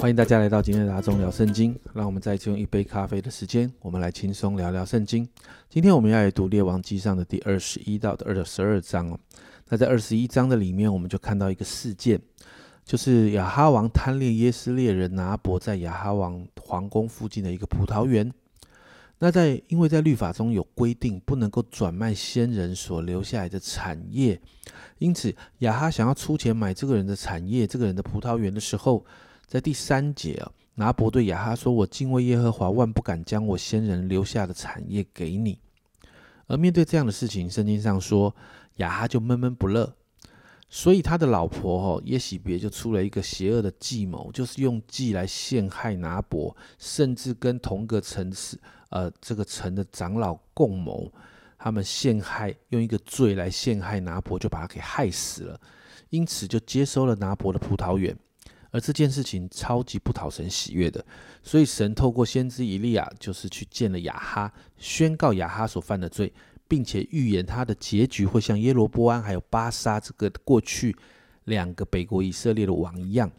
欢迎大家来到今天的大众聊圣经。让我们再次用一杯咖啡的时间，我们来轻松聊聊圣经。今天我们要来读列王记上的第二十一到二十二章哦。那在二十一章的里面，我们就看到一个事件，就是亚哈王贪恋耶斯列人拿伯在亚哈王皇宫附近的一个葡萄园。那在因为在律法中有规定，不能够转卖先人所留下来的产业，因此亚哈想要出钱买这个人的产业，这个人的葡萄园的时候。在第三节啊，拿伯对亚哈说：“我敬畏耶和华，万不敢将我先人留下的产业给你。”而面对这样的事情，圣经上说亚哈就闷闷不乐，所以他的老婆哈耶喜别就出了一个邪恶的计谋，就是用计来陷害拿伯，甚至跟同个城市呃这个城的长老共谋，他们陷害用一个罪来陷害拿伯，就把他给害死了，因此就接收了拿伯的葡萄园。而这件事情超级不讨神喜悦的，所以神透过先知以利亚，就是去见了亚哈，宣告亚哈所犯的罪，并且预言他的结局会像耶罗波安还有巴沙这个过去两个北国以色列的王一样。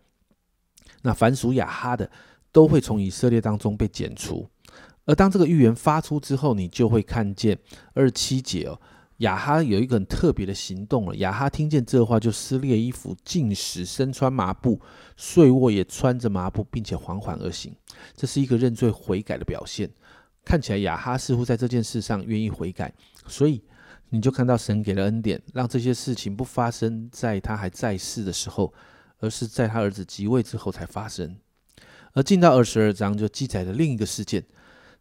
那凡属亚哈的，都会从以色列当中被剪除。而当这个预言发出之后，你就会看见二七节哦。亚哈有一个很特别的行动了。亚哈听见这话，就撕裂衣服，进食，身穿麻布，睡卧也穿着麻布，并且缓缓而行。这是一个认罪悔改的表现。看起来亚哈似乎在这件事上愿意悔改，所以你就看到神给了恩典，让这些事情不发生在他还在世的时候，而是在他儿子即位之后才发生。而进到二十二章，就记载了另一个事件。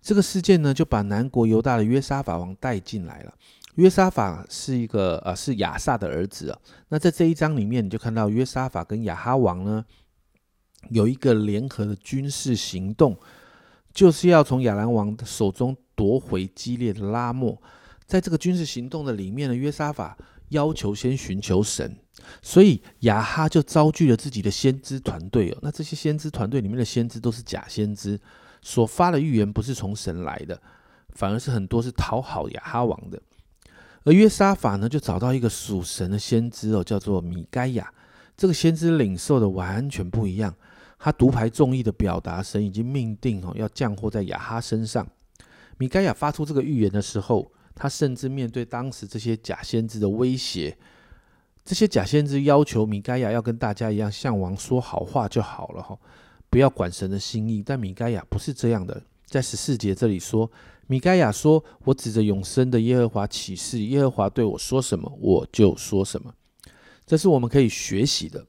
这个事件呢，就把南国犹大的约沙法王带进来了。约沙法是一个呃，是亚萨的儿子啊。那在这一章里面，你就看到约沙法跟亚哈王呢有一个联合的军事行动，就是要从亚兰王的手中夺回激烈的拉莫。在这个军事行动的里面呢，约沙法要求先寻求神，所以亚哈就招聚了自己的先知团队哦。那这些先知团队里面的先知都是假先知，所发的预言不是从神来的，反而是很多是讨好亚哈王的。而约沙法呢，就找到一个属神的先知哦，叫做米该亚。这个先知领受的完全不一样，他独排众议的表达，神已经命定哦，要降祸在亚哈身上。米该亚发出这个预言的时候，他甚至面对当时这些假先知的威胁，这些假先知要求米该亚要跟大家一样向王说好话就好了哈，不要管神的心意。但米该亚不是这样的，在十四节这里说。米该亚说：“我指着永生的耶和华起誓，耶和华对我说什么，我就说什么。”这是我们可以学习的。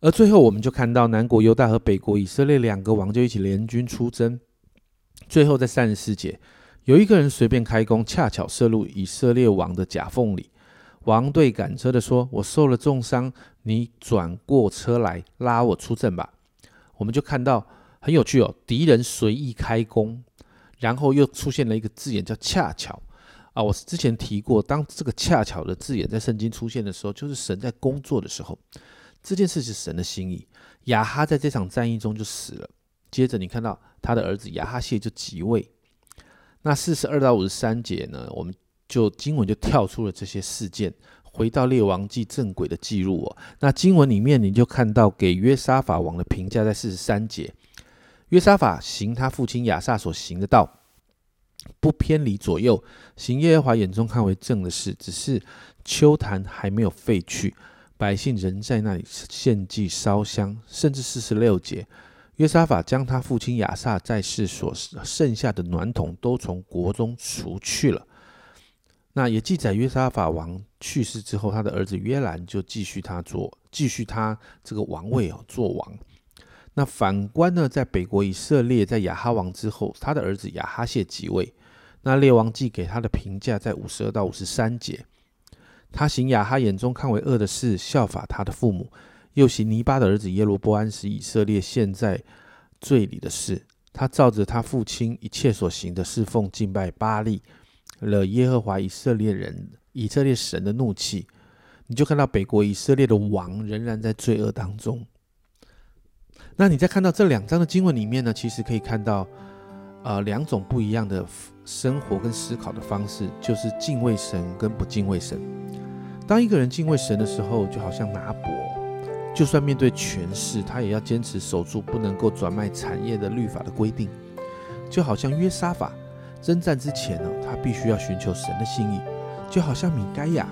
而最后，我们就看到南国犹大和北国以色列两个王就一起联军出征。最后，在三十四节，有一个人随便开弓，恰巧射入以色列王的甲缝里。王对赶车的说：“我受了重伤，你转过车来拉我出阵吧。”我们就看到很有趣哦，敌人随意开弓。然后又出现了一个字眼叫“恰巧”，啊，我之前提过，当这个“恰巧”的字眼在圣经出现的时候，就是神在工作的时候，这件事是神的心意。亚哈在这场战役中就死了，接着你看到他的儿子亚哈谢就即位。那四十二到五十三节呢，我们就经文就跳出了这些事件，回到列王记正轨的记录哦。那经文里面你就看到给约沙法王的评价在四十三节。约沙法行他父亲亚萨所行的道，不偏离左右，行耶和华眼中看为正的事。只是秋坛还没有废去，百姓仍在那里献祭烧香。甚至四十六节，约沙法将他父亲亚萨在世所剩下的暖桶都从国中除去了。那也记载约沙法王去世之后，他的儿子约兰就继续他做，继续他这个王位哦，做王。那反观呢，在北国以色列，在亚哈王之后，他的儿子亚哈谢即位。那列王记给他的评价在五十二到五十三节，他行亚哈眼中看为恶的事，效法他的父母，又行尼巴的儿子耶罗波安使以色列陷在罪里的事。他照着他父亲一切所行的侍奉敬拜巴利，了耶和华以色列人以色列神的怒气。你就看到北国以色列的王仍然在罪恶当中。那你在看到这两章的经文里面呢，其实可以看到，呃，两种不一样的生活跟思考的方式，就是敬畏神跟不敬畏神。当一个人敬畏神的时候，就好像拿伯，就算面对权势，他也要坚持守住不能够转卖产业的律法的规定。就好像约沙法征战之前呢，他必须要寻求神的心意；就好像米该亚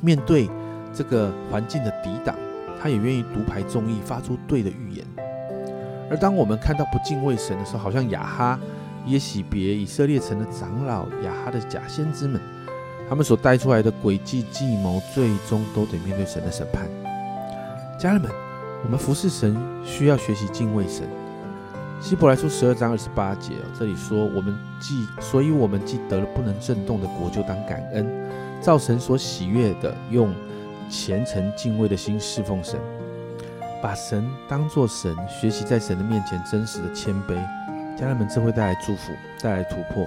面对这个环境的抵挡，他也愿意独排众议，发出对的预言。而当我们看到不敬畏神的时候，好像亚哈、耶喜别、以色列城的长老、亚哈的假先知们，他们所带出来的诡计计谋，最终都得面对神的审判。家人们，我们服侍神需要学习敬畏神。希伯来书十二章二十八节哦，这里说：“我们既，所以我们既得了不能震动的国，就当感恩，照神所喜悦的，用虔诚敬畏的心侍奉神，把神当作神，学习在神的面前真实的谦卑。家人们，这会带来祝福，带来突破，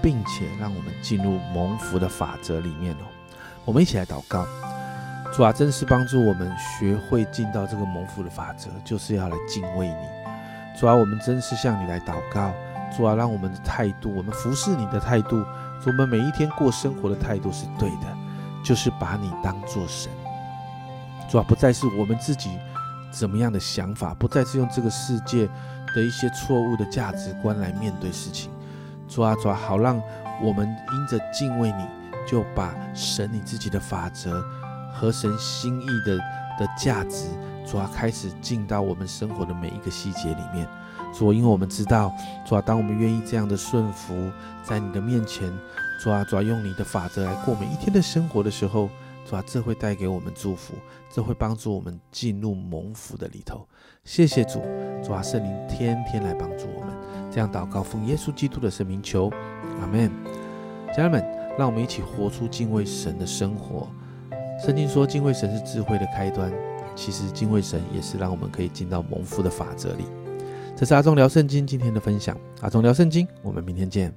并且让我们进入蒙福的法则里面哦。我们一起来祷告。”主啊，真是帮助我们学会进到这个蒙福的法则，就是要来敬畏你。主啊，我们真是向你来祷告。主啊，让我们的态度，我们服侍你的态度，我们每一天过生活的态度是对的，就是把你当做神。主啊，不再是我们自己怎么样的想法，不再是用这个世界的一些错误的价值观来面对事情。主啊，主啊，好让我们因着敬畏你，就把神你自己的法则。和神心意的的价值，主啊开始进到我们生活的每一个细节里面。主啊，因为我们知道，主啊当我们愿意这样的顺服在你的面前，主啊主要用你的法则来过每一天的生活的时候，主啊这会带给我们祝福，这会帮助我们进入蒙福的里头。谢谢主，主啊，圣灵天天来帮助我们。这样祷告，奉耶稣基督的圣名求，阿门。家人们，让我们一起活出敬畏神的生活。圣经说，敬畏神是智慧的开端。其实，敬畏神也是让我们可以进到蒙福的法则里。这是阿忠聊圣经今天的分享。阿忠聊圣经，我们明天见。